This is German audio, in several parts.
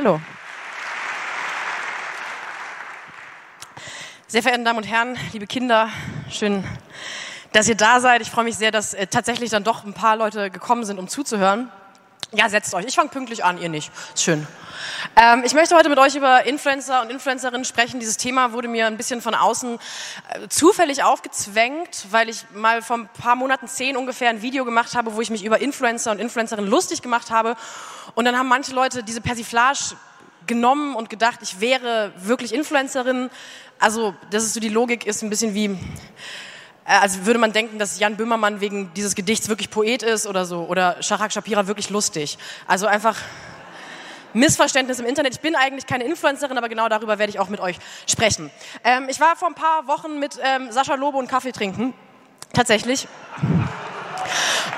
Hallo. Sehr verehrte Damen und Herren, liebe Kinder, schön, dass ihr da seid. Ich freue mich sehr, dass äh, tatsächlich dann doch ein paar Leute gekommen sind, um zuzuhören. Ja, setzt euch. Ich fange pünktlich an, ihr nicht. Ist schön. Ähm, ich möchte heute mit euch über Influencer und Influencerinnen sprechen. Dieses Thema wurde mir ein bisschen von außen äh, zufällig aufgezwängt, weil ich mal vor ein paar Monaten, zehn ungefähr, ein Video gemacht habe, wo ich mich über Influencer und Influencerinnen lustig gemacht habe. Und dann haben manche Leute diese Persiflage genommen und gedacht, ich wäre wirklich Influencerin. Also, das ist so die Logik, ist ein bisschen wie also würde man denken, dass Jan Böhmermann wegen dieses Gedichts wirklich Poet ist oder so oder Shahak Shapira wirklich lustig. Also einfach Missverständnis im Internet. Ich bin eigentlich keine Influencerin, aber genau darüber werde ich auch mit euch sprechen. Ähm, ich war vor ein paar Wochen mit ähm, Sascha Lobo und Kaffee trinken. Tatsächlich.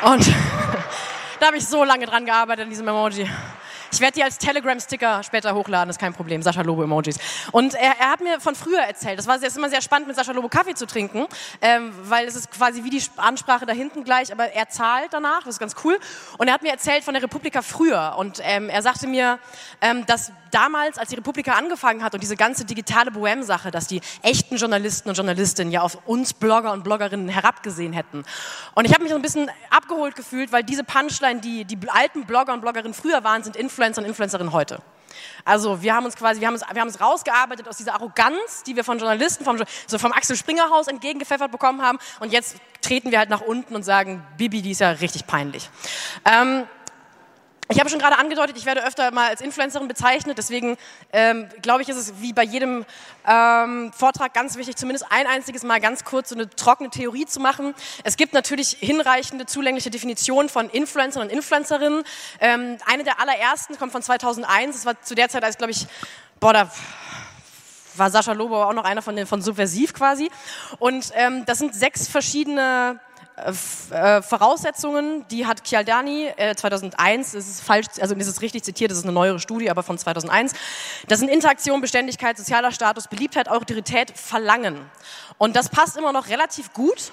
Und da habe ich so lange dran gearbeitet an diesem Emoji. Ich werde die als Telegram-Sticker später hochladen, ist kein Problem. Sascha Lobo-Emojis. Und er, er, hat mir von früher erzählt. Das war sehr, ist immer sehr spannend, mit Sascha Lobo Kaffee zu trinken, ähm, weil es ist quasi wie die Ansprache da hinten gleich, aber er zahlt danach, das ist ganz cool. Und er hat mir erzählt von der Republika früher. Und ähm, er sagte mir, ähm, dass damals, als die Republika angefangen hat und diese ganze digitale Bohem-Sache, dass die echten Journalisten und Journalistinnen ja auf uns Blogger und Bloggerinnen herabgesehen hätten. Und ich habe mich so ein bisschen abgeholt gefühlt, weil diese Punchline, die die alten Blogger und Bloggerinnen früher waren, sind Influencer und Influencerinnen heute. Also wir haben uns quasi, wir haben es, wir haben es rausgearbeitet aus dieser Arroganz, die wir von Journalisten, vom, so vom Axel Springer Haus entgegengepfeffert bekommen haben. Und jetzt treten wir halt nach unten und sagen, Bibi, die ist ja richtig peinlich. Ähm, ich habe schon gerade angedeutet, ich werde öfter mal als Influencerin bezeichnet, deswegen ähm, glaube ich, ist es wie bei jedem ähm, Vortrag ganz wichtig, zumindest ein einziges Mal ganz kurz so eine trockene Theorie zu machen. Es gibt natürlich hinreichende, zulängliche Definitionen von Influencern und Influencerinnen. Ähm, eine der allerersten kommt von 2001, das war zu der Zeit, als glaube ich, boah, da war Sascha Lobo auch noch einer von den von Subversiv quasi. Und ähm, das sind sechs verschiedene äh, äh, Voraussetzungen, die hat Chialdani äh, 2001, das ist falsch, also das ist richtig zitiert, das ist eine neuere Studie, aber von 2001. Das sind Interaktion, Beständigkeit, sozialer Status, Beliebtheit, Autorität, Verlangen. Und das passt immer noch relativ gut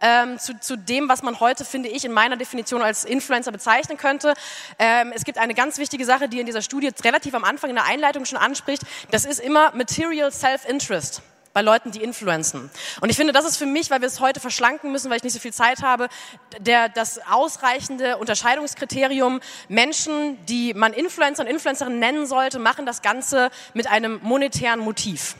ähm, zu, zu dem, was man heute, finde ich, in meiner Definition als Influencer bezeichnen könnte. Ähm, es gibt eine ganz wichtige Sache, die in dieser Studie relativ am Anfang in der Einleitung schon anspricht. Das ist immer Material Self-Interest bei Leuten, die influenzen. Und ich finde, das ist für mich, weil wir es heute verschlanken müssen, weil ich nicht so viel Zeit habe, der, das ausreichende Unterscheidungskriterium. Menschen, die man Influencer und Influencerinnen nennen sollte, machen das Ganze mit einem monetären Motiv.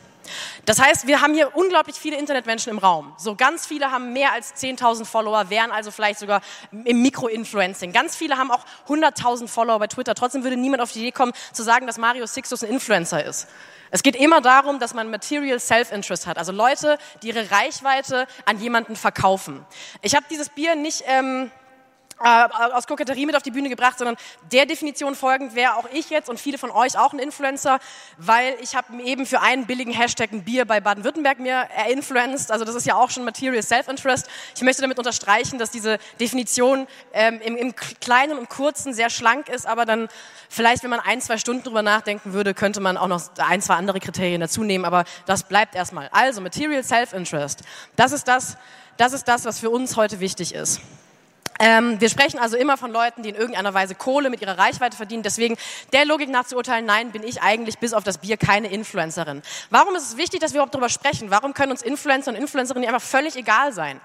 Das heißt, wir haben hier unglaublich viele Internetmenschen im Raum. So ganz viele haben mehr als 10.000 Follower, wären also vielleicht sogar im Mikroinfluencing. Ganz viele haben auch 100.000 Follower bei Twitter. Trotzdem würde niemand auf die Idee kommen, zu sagen, dass Mario Sixtus ein Influencer ist. Es geht immer darum, dass man Material Self-Interest hat, also Leute, die ihre Reichweite an jemanden verkaufen. Ich habe dieses Bier nicht ähm, äh, aus Koketterie mit auf die Bühne gebracht, sondern der Definition folgend wäre auch ich jetzt und viele von euch auch ein Influencer, weil ich habe eben für einen billigen Hashtag ein Bier bei Baden-Württemberg mir influenced. Also das ist ja auch schon Material Self-Interest. Ich möchte damit unterstreichen, dass diese Definition ähm, im, im Kleinen und Kurzen sehr schlank ist, aber dann vielleicht, wenn man ein, zwei Stunden drüber nachdenken würde, könnte man auch noch ein, zwei andere Kriterien dazu nehmen, aber das bleibt erstmal. Also Material Self-Interest. Das ist das, das ist das, was für uns heute wichtig ist. Ähm, wir sprechen also immer von Leuten, die in irgendeiner Weise Kohle mit ihrer Reichweite verdienen. Deswegen der Logik nach zu urteilen, nein, bin ich eigentlich bis auf das Bier keine Influencerin. Warum ist es wichtig, dass wir überhaupt darüber sprechen? Warum können uns Influencer und Influencerinnen einfach völlig egal sein?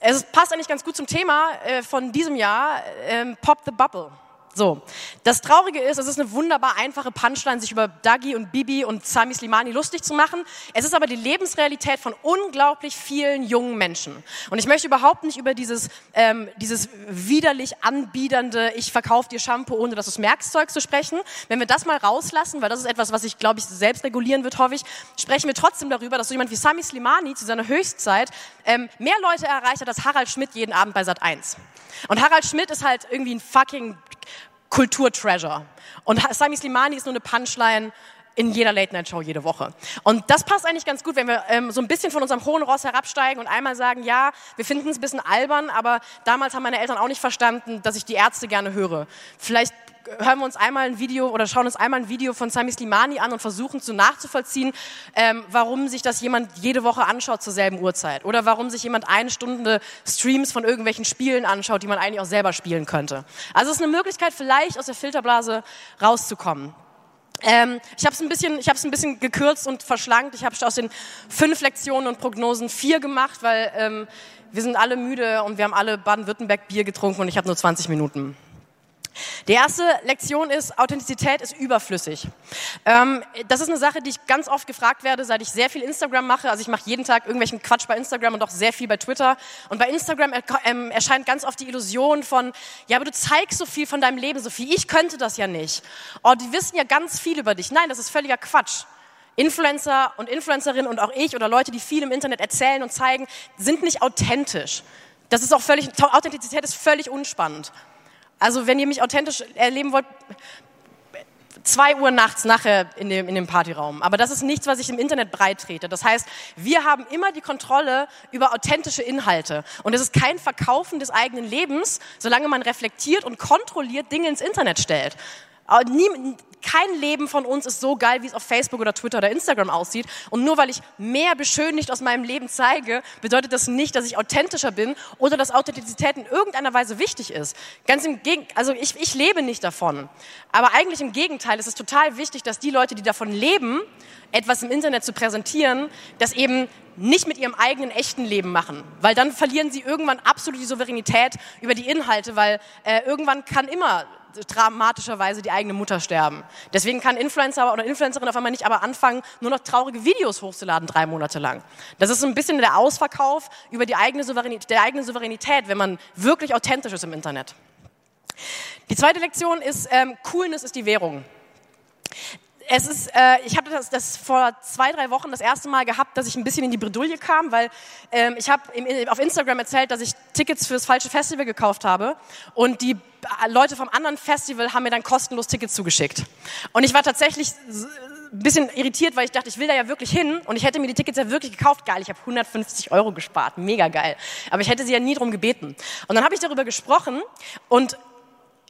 Es passt eigentlich ganz gut zum Thema äh, von diesem Jahr, äh, Pop the Bubble. So, das Traurige ist, es ist eine wunderbar einfache Punchline, sich über Dagi und Bibi und Sami Slimani lustig zu machen. Es ist aber die Lebensrealität von unglaublich vielen jungen Menschen. Und ich möchte überhaupt nicht über dieses, ähm, dieses widerlich anbiedernde, ich verkaufe dir Shampoo, ohne dass du es merkst, Zeug zu sprechen. Wenn wir das mal rauslassen, weil das ist etwas, was ich, glaube ich, selbst regulieren wird, hoffe ich, sprechen wir trotzdem darüber, dass so jemand wie Sami Slimani zu seiner Höchstzeit ähm, mehr Leute erreicht hat als Harald Schmidt jeden Abend bei Sat 1. Und Harald Schmidt ist halt irgendwie ein fucking Kulturtreasure. Und Sami Slimani ist nur eine Punchline in jeder Late-Night-Show jede Woche. Und das passt eigentlich ganz gut, wenn wir ähm, so ein bisschen von unserem hohen Ross herabsteigen und einmal sagen, ja, wir finden es ein bisschen albern, aber damals haben meine Eltern auch nicht verstanden, dass ich die Ärzte gerne höre. Vielleicht hören wir uns einmal ein Video oder schauen uns einmal ein Video von Sami Slimani an und versuchen zu nachzuvollziehen, ähm, warum sich das jemand jede Woche anschaut zur selben Uhrzeit oder warum sich jemand eine Stunde Streams von irgendwelchen Spielen anschaut, die man eigentlich auch selber spielen könnte. Also es ist eine Möglichkeit, vielleicht aus der Filterblase rauszukommen. Ähm, ich habe es ein bisschen, ich habe ein bisschen gekürzt und verschlankt. Ich habe aus den fünf Lektionen und Prognosen vier gemacht, weil ähm, wir sind alle müde und wir haben alle Baden-Württemberg Bier getrunken und ich habe nur 20 Minuten. Die erste Lektion ist, Authentizität ist überflüssig. Ähm, das ist eine Sache, die ich ganz oft gefragt werde, seit ich sehr viel Instagram mache. Also ich mache jeden Tag irgendwelchen Quatsch bei Instagram und auch sehr viel bei Twitter. Und bei Instagram er, ähm, erscheint ganz oft die Illusion von, ja, aber du zeigst so viel von deinem Leben, Sophie, ich könnte das ja nicht. Oh, die wissen ja ganz viel über dich. Nein, das ist völliger Quatsch. Influencer und Influencerinnen und auch ich oder Leute, die viel im Internet erzählen und zeigen, sind nicht authentisch. Das ist auch völlig, Authentizität ist völlig unspannend. Also wenn ihr mich authentisch erleben wollt, zwei Uhr nachts nachher in dem, in dem Partyraum. Aber das ist nichts, was ich im Internet breit trete. Das heißt, wir haben immer die Kontrolle über authentische Inhalte. Und es ist kein Verkaufen des eigenen Lebens, solange man reflektiert und kontrolliert Dinge ins Internet stellt. Kein Leben von uns ist so geil, wie es auf Facebook oder Twitter oder Instagram aussieht. Und nur weil ich mehr beschönigt aus meinem Leben zeige, bedeutet das nicht, dass ich authentischer bin oder dass Authentizität in irgendeiner Weise wichtig ist. Ganz im Gegenteil, also ich, ich lebe nicht davon. Aber eigentlich im Gegenteil, es ist total wichtig, dass die Leute, die davon leben, etwas im Internet zu präsentieren, das eben nicht mit ihrem eigenen echten Leben machen, weil dann verlieren sie irgendwann absolut die Souveränität über die Inhalte, weil äh, irgendwann kann immer dramatischerweise die eigene Mutter sterben. Deswegen kann Influencer oder Influencerin auf einmal nicht aber anfangen, nur noch traurige Videos hochzuladen, drei Monate lang. Das ist so ein bisschen der Ausverkauf über die eigene Souveränität, der eigenen Souveränität, wenn man wirklich authentisch ist im Internet. Die zweite Lektion ist, ähm, Coolness ist die Währung es ist, äh, ich habe das, das vor zwei, drei Wochen das erste Mal gehabt, dass ich ein bisschen in die Bredouille kam, weil ähm, ich habe auf Instagram erzählt, dass ich Tickets fürs falsche Festival gekauft habe und die äh, Leute vom anderen Festival haben mir dann kostenlos Tickets zugeschickt. Und ich war tatsächlich ein bisschen irritiert, weil ich dachte, ich will da ja wirklich hin und ich hätte mir die Tickets ja wirklich gekauft. Geil, ich habe 150 Euro gespart, mega geil. Aber ich hätte sie ja nie drum gebeten. Und dann habe ich darüber gesprochen und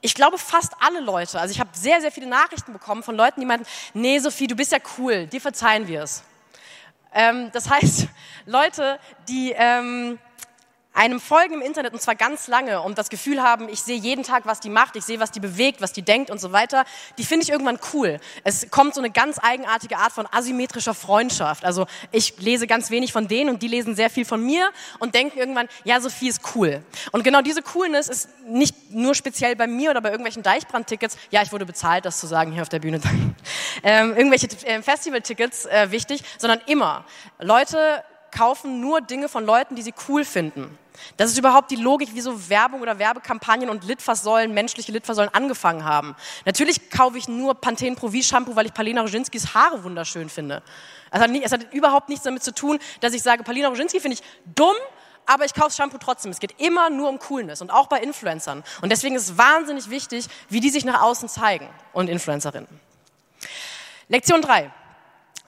ich glaube fast alle Leute, also ich habe sehr, sehr viele Nachrichten bekommen von Leuten, die meinten, nee Sophie, du bist ja cool, dir verzeihen wir es. Ähm, das heißt, Leute, die ähm, einem folgen im Internet und zwar ganz lange und das Gefühl haben, ich sehe jeden Tag, was die macht, ich sehe, was die bewegt, was die denkt und so weiter, die finde ich irgendwann cool. Es kommt so eine ganz eigenartige Art von asymmetrischer Freundschaft. Also ich lese ganz wenig von denen und die lesen sehr viel von mir und denken irgendwann, ja, Sophie ist cool. Und genau diese Coolness ist nicht nur speziell bei mir oder bei irgendwelchen Deichbrand-Tickets, ja, ich wurde bezahlt, das zu sagen hier auf der Bühne, ähm, irgendwelche äh, Festival-Tickets äh, wichtig, sondern immer. Leute kaufen nur Dinge von Leuten, die sie cool finden. Das ist überhaupt die Logik, wieso Werbung oder Werbekampagnen und Litfaßsäulen, menschliche Litfaßsäulen angefangen haben. Natürlich kaufe ich nur Pantene Pro V Shampoo, weil ich Palina Roginskis Haare wunderschön finde. Es hat, nie, es hat überhaupt nichts damit zu tun, dass ich sage, Palina Roginski finde ich dumm, aber ich kaufe Shampoo trotzdem. Es geht immer nur um Coolness und auch bei Influencern. Und deswegen ist es wahnsinnig wichtig, wie die sich nach außen zeigen und Influencerinnen. Lektion drei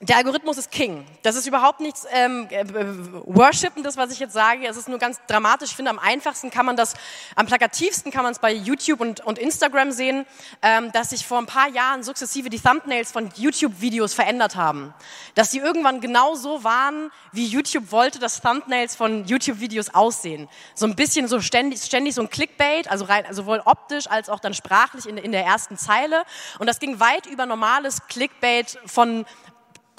der Algorithmus ist King. Das ist überhaupt nichts ähm, äh, Worshippendes, was ich jetzt sage. Es ist nur ganz dramatisch. Ich finde, am einfachsten kann man das, am plakativsten kann man es bei YouTube und, und Instagram sehen, ähm, dass sich vor ein paar Jahren sukzessive die Thumbnails von YouTube-Videos verändert haben. Dass die irgendwann genau so waren, wie YouTube wollte, dass Thumbnails von YouTube-Videos aussehen. So ein bisschen so ständig, ständig so ein Clickbait, also rein, sowohl optisch als auch dann sprachlich in, in der ersten Zeile. Und das ging weit über normales Clickbait von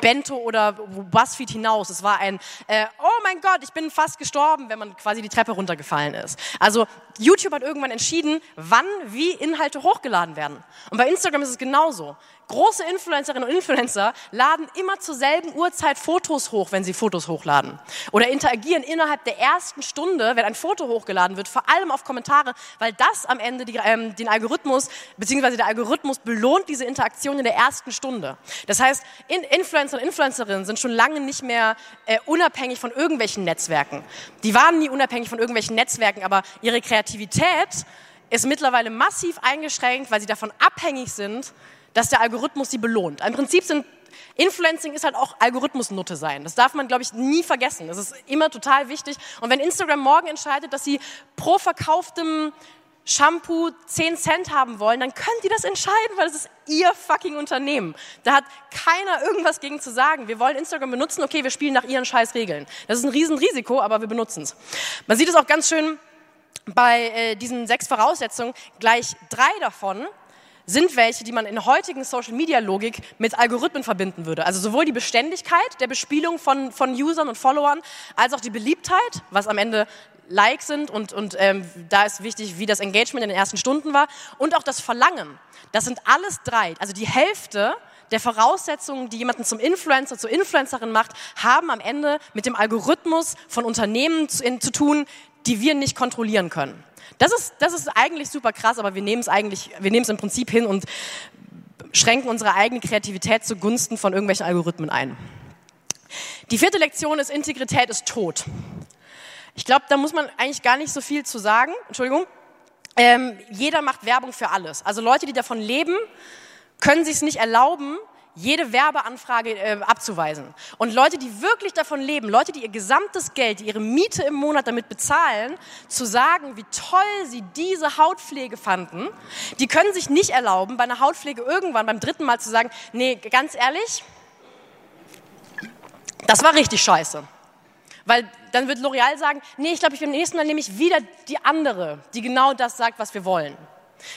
Bento oder Buzzfeed hinaus. Es war ein, äh, oh mein Gott, ich bin fast gestorben, wenn man quasi die Treppe runtergefallen ist. Also YouTube hat irgendwann entschieden, wann wie Inhalte hochgeladen werden. Und bei Instagram ist es genauso. Große Influencerinnen und Influencer laden immer zur selben Uhrzeit Fotos hoch, wenn sie Fotos hochladen. Oder interagieren innerhalb der ersten Stunde, wenn ein Foto hochgeladen wird, vor allem auf Kommentare, weil das am Ende die, ähm, den Algorithmus, beziehungsweise der Algorithmus belohnt diese Interaktion in der ersten Stunde. Das heißt, in Influencer und Influencerinnen sind schon lange nicht mehr äh, unabhängig von irgendwelchen Netzwerken. Die waren nie unabhängig von irgendwelchen Netzwerken, aber ihre Kreativität ist mittlerweile massiv eingeschränkt, weil sie davon abhängig sind, dass der Algorithmus sie belohnt. Im Prinzip sind Influencing ist halt auch Algorithmusnutte sein. Das darf man, glaube ich, nie vergessen. Das ist immer total wichtig. Und wenn Instagram morgen entscheidet, dass sie pro verkauftem Shampoo 10 Cent haben wollen, dann können die das entscheiden, weil es ist ihr fucking Unternehmen. Da hat keiner irgendwas gegen zu sagen. Wir wollen Instagram benutzen, okay, wir spielen nach ihren scheiß Regeln. Das ist ein Riesenrisiko, aber wir benutzen es. Man sieht es auch ganz schön bei äh, diesen sechs Voraussetzungen. Gleich drei davon sind welche, die man in heutigen Social-Media-Logik mit Algorithmen verbinden würde. Also sowohl die Beständigkeit der Bespielung von, von Usern und Followern, als auch die Beliebtheit, was am Ende Likes sind und, und ähm, da ist wichtig, wie das Engagement in den ersten Stunden war und auch das Verlangen. Das sind alles drei. Also die Hälfte der Voraussetzungen, die jemanden zum Influencer, zur Influencerin macht, haben am Ende mit dem Algorithmus von Unternehmen zu, in, zu tun, die wir nicht kontrollieren können. Das ist, das ist eigentlich super krass, aber wir nehmen es eigentlich, wir nehmen es im Prinzip hin und schränken unsere eigene Kreativität zugunsten von irgendwelchen Algorithmen ein. Die vierte Lektion ist, Integrität ist tot. Ich glaube, da muss man eigentlich gar nicht so viel zu sagen. Entschuldigung. Ähm, jeder macht Werbung für alles. Also Leute, die davon leben, können sich es nicht erlauben, jede Werbeanfrage äh, abzuweisen. Und Leute, die wirklich davon leben, Leute, die ihr gesamtes Geld, ihre Miete im Monat damit bezahlen, zu sagen, wie toll sie diese Hautpflege fanden, die können sich nicht erlauben, bei einer Hautpflege irgendwann beim dritten Mal zu sagen, nee, ganz ehrlich, das war richtig scheiße. Weil dann wird L'Oreal sagen, nee, ich glaube, ich beim nächsten Mal nehme ich wieder die andere, die genau das sagt, was wir wollen.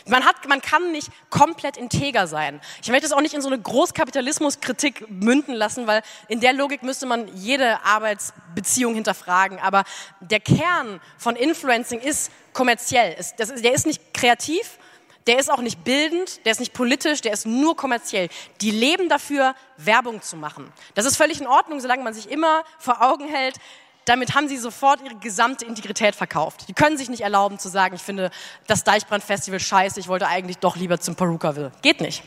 Man, hat, man kann nicht komplett integer sein. Ich möchte es auch nicht in so eine Großkapitalismuskritik münden lassen, weil in der Logik müsste man jede Arbeitsbeziehung hinterfragen. Aber der Kern von Influencing ist kommerziell. Das ist, der ist nicht kreativ, der ist auch nicht bildend, der ist nicht politisch, der ist nur kommerziell. Die leben dafür, Werbung zu machen. Das ist völlig in Ordnung, solange man sich immer vor Augen hält, damit haben sie sofort ihre gesamte Integrität verkauft. Die können sich nicht erlauben zu sagen, ich finde das Deichbrand-Festival scheiße, ich wollte eigentlich doch lieber zum Perukaville. Geht nicht.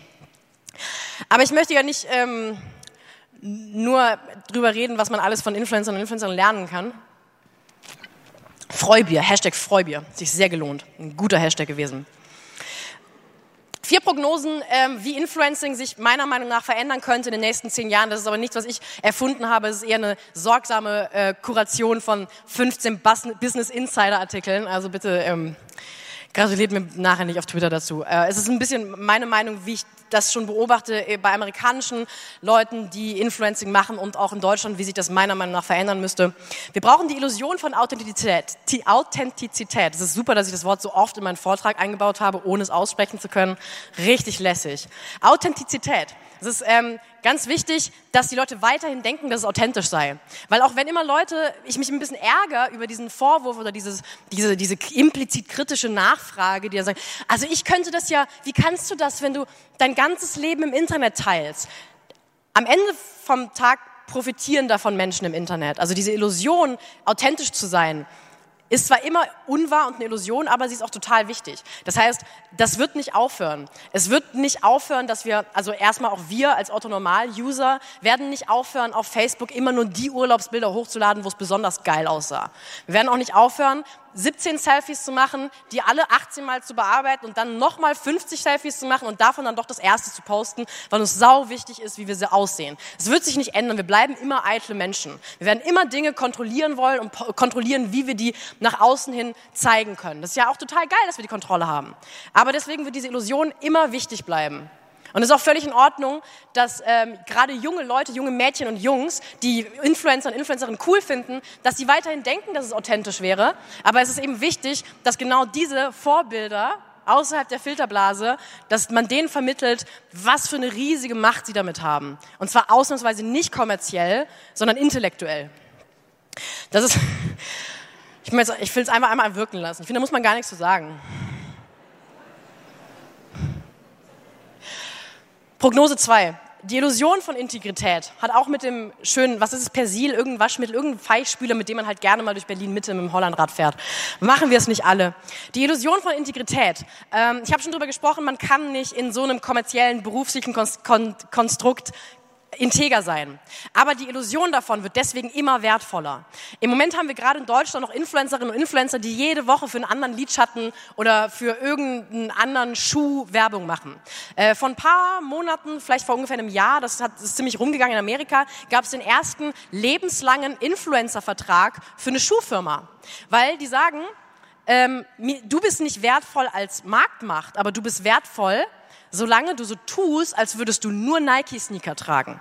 Aber ich möchte ja nicht ähm, nur drüber reden, was man alles von Influencern und Influencern lernen kann. Freubier, Hashtag Freubier, sich sehr gelohnt. Ein guter Hashtag gewesen. Vier Prognosen, ähm, wie Influencing sich meiner Meinung nach verändern könnte in den nächsten zehn Jahren. Das ist aber nichts, was ich erfunden habe. Es ist eher eine sorgsame äh, Kuration von 15 Business Insider Artikeln. Also bitte ähm, gratuliert mir nachher nicht auf Twitter dazu. Äh, es ist ein bisschen meine Meinung, wie ich das schon beobachte äh, bei amerikanischen Leuten, die Influencing machen und auch in Deutschland, wie sich das meiner Meinung nach verändern müsste. Wir brauchen die Illusion von Authentizität. Die Authentizität. Es ist super, dass ich das Wort so oft in meinen Vortrag eingebaut habe, ohne es aussprechen zu können. Richtig lässig. Authentizität. Es ist ähm, ganz wichtig, dass die Leute weiterhin denken, dass es authentisch sei. Weil auch wenn immer Leute, ich mich ein bisschen ärgere über diesen Vorwurf oder dieses, diese, diese implizit kritische Nachfrage, die ja sagen, also ich könnte das ja, wie kannst du das, wenn du dein ganzes Leben im Internet teilst? Am Ende vom Tag profitieren davon Menschen im Internet. Also diese Illusion, authentisch zu sein, ist zwar immer unwahr und eine Illusion, aber sie ist auch total wichtig. Das heißt, das wird nicht aufhören. Es wird nicht aufhören, dass wir, also erstmal auch wir als Autonormal-User, werden nicht aufhören, auf Facebook immer nur die Urlaubsbilder hochzuladen, wo es besonders geil aussah. Wir werden auch nicht aufhören, 17 Selfies zu machen, die alle 18 Mal zu bearbeiten und dann nochmal 50 Selfies zu machen und davon dann doch das erste zu posten, weil uns sau wichtig ist, wie wir sie aussehen. Es wird sich nicht ändern. Wir bleiben immer eitle Menschen. Wir werden immer Dinge kontrollieren wollen und kontrollieren, wie wir die nach außen hin zeigen können. Das ist ja auch total geil, dass wir die Kontrolle haben. Aber deswegen wird diese Illusion immer wichtig bleiben. Und es ist auch völlig in Ordnung, dass ähm, gerade junge Leute, junge Mädchen und Jungs, die Influencer und Influencerinnen cool finden, dass sie weiterhin denken, dass es authentisch wäre. Aber es ist eben wichtig, dass genau diese Vorbilder außerhalb der Filterblase, dass man denen vermittelt, was für eine riesige Macht sie damit haben. Und zwar ausnahmsweise nicht kommerziell, sondern intellektuell. Das ist, ich, will es einfach einmal wirken lassen. Ich finde, da muss man gar nichts zu sagen. Prognose 2. Die Illusion von Integrität hat auch mit dem schönen, was ist es, Persil, irgendein Waschmittel, irgendein Feichspüler, mit dem man halt gerne mal durch Berlin Mitte mit dem Hollandrad fährt. Machen wir es nicht alle. Die Illusion von Integrität. Ähm, ich habe schon darüber gesprochen, man kann nicht in so einem kommerziellen, beruflichen Konstrukt integer sein. Aber die Illusion davon wird deswegen immer wertvoller. Im Moment haben wir gerade in Deutschland noch Influencerinnen und Influencer, die jede Woche für einen anderen Lidschatten oder für irgendeinen anderen Schuh Werbung machen. Äh, vor ein paar Monaten, vielleicht vor ungefähr einem Jahr, das, hat, das ist ziemlich rumgegangen in Amerika, gab es den ersten lebenslangen Influencer-Vertrag für eine Schuhfirma. Weil die sagen, ähm, du bist nicht wertvoll als Marktmacht, aber du bist wertvoll, solange du so tust, als würdest du nur Nike-Sneaker tragen.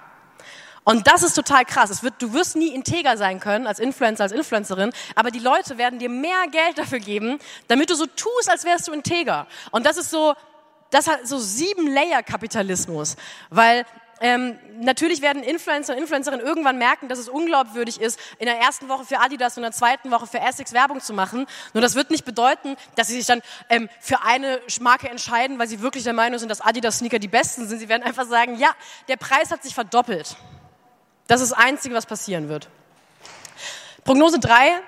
Und das ist total krass. Wird, du wirst nie integer sein können als Influencer, als Influencerin, aber die Leute werden dir mehr Geld dafür geben, damit du so tust, als wärst du integer. Und das ist so, das hat so sieben Layer Kapitalismus, weil ähm, natürlich werden Influencer und Influencerinnen irgendwann merken, dass es unglaubwürdig ist, in der ersten Woche für Adidas und in der zweiten Woche für Essex Werbung zu machen. Nur das wird nicht bedeuten, dass sie sich dann ähm, für eine Marke entscheiden, weil sie wirklich der Meinung sind, dass Adidas Sneaker die besten sind. Sie werden einfach sagen, ja, der Preis hat sich verdoppelt. Das ist das Einzige, was passieren wird. Prognose drei: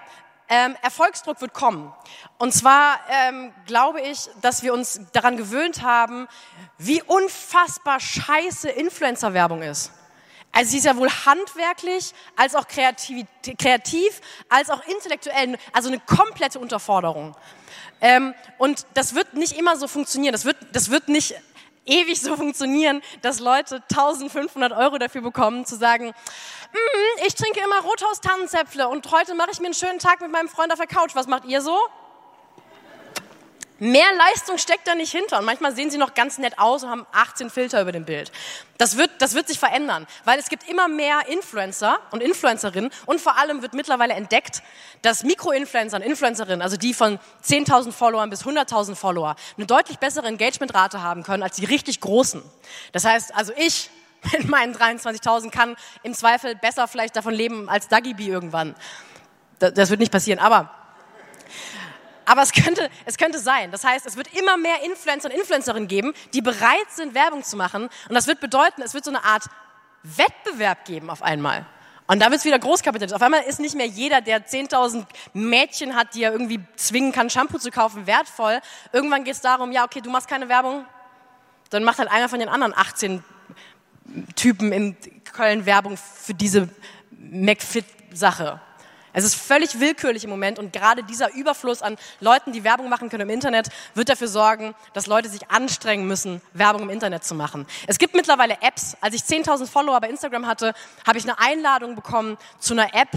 ähm, Erfolgsdruck wird kommen. Und zwar ähm, glaube ich, dass wir uns daran gewöhnt haben, wie unfassbar scheiße Influencer-Werbung ist. Also sie ist ja wohl handwerklich, als auch kreativ, kreativ als auch intellektuell, also eine komplette Unterforderung. Ähm, und das wird nicht immer so funktionieren. Das wird, das wird nicht ewig so funktionieren, dass Leute 1500 Euro dafür bekommen, zu sagen, mm, ich trinke immer Rothaus-Tannenzäpfle und heute mache ich mir einen schönen Tag mit meinem Freund auf der Couch. Was macht ihr so? Mehr Leistung steckt da nicht hinter. Und manchmal sehen sie noch ganz nett aus und haben 18 Filter über dem Bild. Das wird, das wird sich verändern, weil es gibt immer mehr Influencer und Influencerinnen und vor allem wird mittlerweile entdeckt, dass Mikroinfluencer und Influencerinnen, also die von 10.000 Followern bis 100.000 Follower, eine deutlich bessere Engagementrate haben können als die richtig großen. Das heißt, also ich mit meinen 23.000 kann im Zweifel besser vielleicht davon leben als Dagi B irgendwann. Das wird nicht passieren, aber aber es könnte, es könnte sein. Das heißt, es wird immer mehr Influencer und Influencerinnen geben, die bereit sind, Werbung zu machen. Und das wird bedeuten, es wird so eine Art Wettbewerb geben auf einmal. Und da wird es wieder Großkapitalist. Auf einmal ist nicht mehr jeder, der 10.000 Mädchen hat, die er irgendwie zwingen kann, Shampoo zu kaufen, wertvoll. Irgendwann geht es darum, ja, okay, du machst keine Werbung, dann macht halt einer von den anderen 18 Typen in Köln Werbung für diese McFit-Sache. Es ist völlig willkürlich im Moment und gerade dieser Überfluss an Leuten, die Werbung machen können im Internet, wird dafür sorgen, dass Leute sich anstrengen müssen, Werbung im Internet zu machen. Es gibt mittlerweile Apps. Als ich 10.000 Follower bei Instagram hatte, habe ich eine Einladung bekommen zu einer App,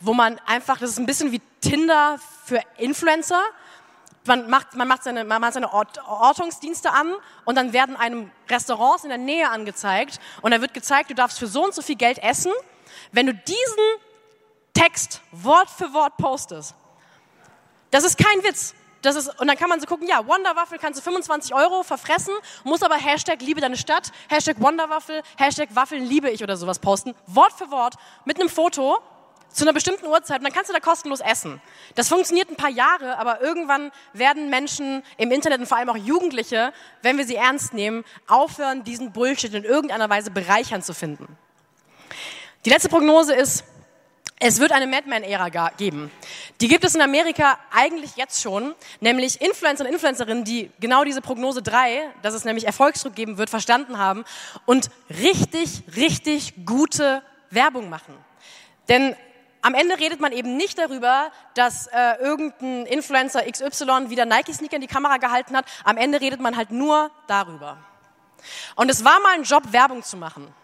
wo man einfach, das ist ein bisschen wie Tinder für Influencer. Man macht, man macht seine, man macht seine Ort, Ortungsdienste an und dann werden einem Restaurants in der Nähe angezeigt und da wird gezeigt, du darfst für so und so viel Geld essen. Wenn du diesen Text Wort für Wort postest. Das ist kein Witz. Das ist, und dann kann man so gucken, ja, Wonderwaffel kannst du 25 Euro verfressen, muss aber Hashtag Liebe deine Stadt, Hashtag Wonderwaffel, Hashtag Waffeln liebe ich oder sowas posten. Wort für Wort mit einem Foto zu einer bestimmten Uhrzeit und dann kannst du da kostenlos essen. Das funktioniert ein paar Jahre, aber irgendwann werden Menschen im Internet und vor allem auch Jugendliche, wenn wir sie ernst nehmen, aufhören, diesen Bullshit in irgendeiner Weise bereichern zu finden. Die letzte Prognose ist, es wird eine Madman-Ära geben. Die gibt es in Amerika eigentlich jetzt schon, nämlich Influencer und Influencerinnen, die genau diese Prognose 3, dass es nämlich Erfolgsdruck geben wird, verstanden haben und richtig, richtig gute Werbung machen. Denn am Ende redet man eben nicht darüber, dass äh, irgendein Influencer XY wieder Nike-Sneaker in die Kamera gehalten hat. Am Ende redet man halt nur darüber. Und es war mal ein Job, Werbung zu machen.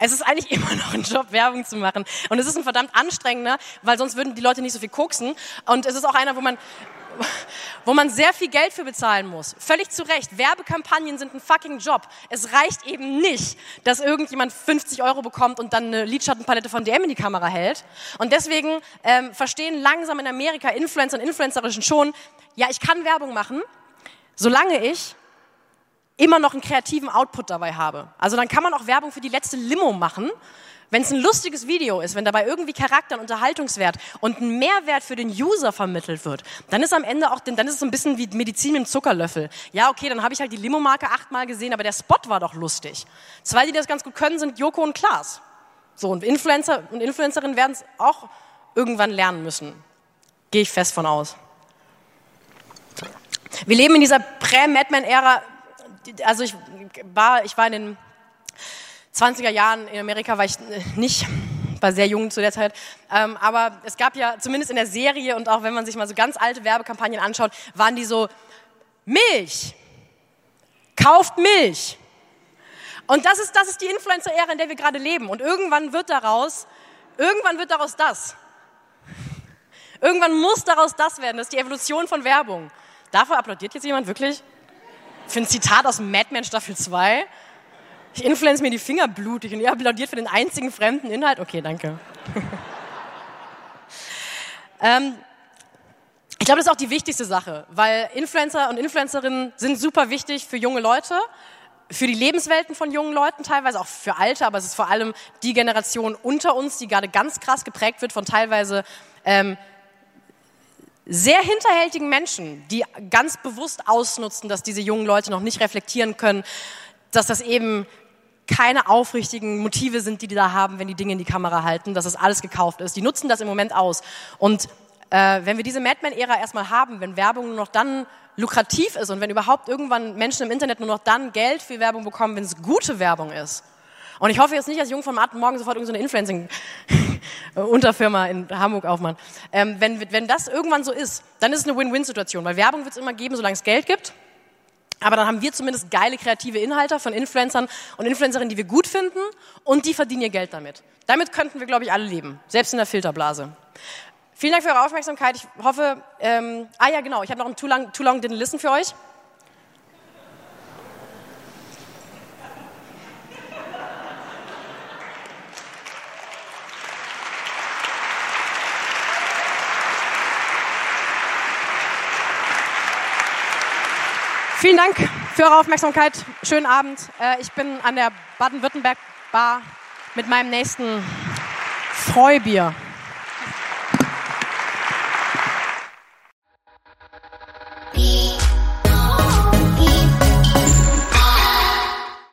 Es ist eigentlich immer noch ein Job, Werbung zu machen. Und es ist ein verdammt anstrengender, weil sonst würden die Leute nicht so viel koksen. Und es ist auch einer, wo man, wo man sehr viel Geld für bezahlen muss. Völlig zu Recht. Werbekampagnen sind ein fucking Job. Es reicht eben nicht, dass irgendjemand 50 Euro bekommt und dann eine Lidschattenpalette von DM in die Kamera hält. Und deswegen ähm, verstehen langsam in Amerika Influencer und Influencerinnen schon, ja, ich kann Werbung machen, solange ich immer noch einen kreativen Output dabei habe. Also dann kann man auch Werbung für die letzte Limo machen, wenn es ein lustiges Video ist, wenn dabei irgendwie Charakter und Unterhaltungswert und ein Mehrwert für den User vermittelt wird, dann ist am Ende auch, dann ist es so ein bisschen wie Medizin mit dem Zuckerlöffel. Ja, okay, dann habe ich halt die Limo-Marke achtmal gesehen, aber der Spot war doch lustig. Zwei, die das ganz gut können, sind Joko und Klaas. So, und Influencer und Influencerinnen werden es auch irgendwann lernen müssen. Gehe ich fest von aus. Wir leben in dieser Prä-Madman-Ära also ich war, ich war in den 20er Jahren in Amerika, war ich nicht, war sehr jung zu der Zeit, ähm, aber es gab ja zumindest in der Serie und auch wenn man sich mal so ganz alte Werbekampagnen anschaut, waren die so, Milch, kauft Milch. Und das ist, das ist die Influencer-Ära, in der wir gerade leben. Und irgendwann wird daraus, irgendwann wird daraus das. Irgendwann muss daraus das werden. Das ist die Evolution von Werbung. Dafür applaudiert jetzt jemand wirklich? Für ein Zitat aus Mad Men Staffel 2. Ich influenze mir die Finger blutig und ihr applaudiert für den einzigen fremden Inhalt. Okay, danke. ähm, ich glaube, das ist auch die wichtigste Sache, weil Influencer und Influencerinnen sind super wichtig für junge Leute, für die Lebenswelten von jungen Leuten teilweise, auch für Alte, aber es ist vor allem die Generation unter uns, die gerade ganz krass geprägt wird von teilweise ähm, sehr hinterhältigen Menschen, die ganz bewusst ausnutzen, dass diese jungen Leute noch nicht reflektieren können, dass das eben keine aufrichtigen Motive sind, die die da haben, wenn die Dinge in die Kamera halten, dass das alles gekauft ist. Die nutzen das im Moment aus. Und äh, wenn wir diese Madman-Ära erstmal haben, wenn Werbung nur noch dann lukrativ ist und wenn überhaupt irgendwann Menschen im Internet nur noch dann Geld für Werbung bekommen, wenn es gute Werbung ist. Und ich hoffe jetzt nicht, dass Jung von Martin morgen sofort irgendeine Influencing-Unterfirma in Hamburg aufmacht. Ähm, wenn, wenn das irgendwann so ist, dann ist es eine Win-Win-Situation, weil Werbung wird es immer geben, solange es Geld gibt. Aber dann haben wir zumindest geile kreative Inhalte von Influencern und Influencerinnen, die wir gut finden und die verdienen ihr Geld damit. Damit könnten wir, glaube ich, alle leben, selbst in der Filterblase. Vielen Dank für eure Aufmerksamkeit. Ich hoffe, ähm, ah ja, genau, ich habe noch ein Too Long, Too Long Didn't Listen für euch. Vielen Dank für eure Aufmerksamkeit. Schönen Abend. Äh, ich bin an der Baden-Württemberg-Bar mit meinem nächsten Freubier.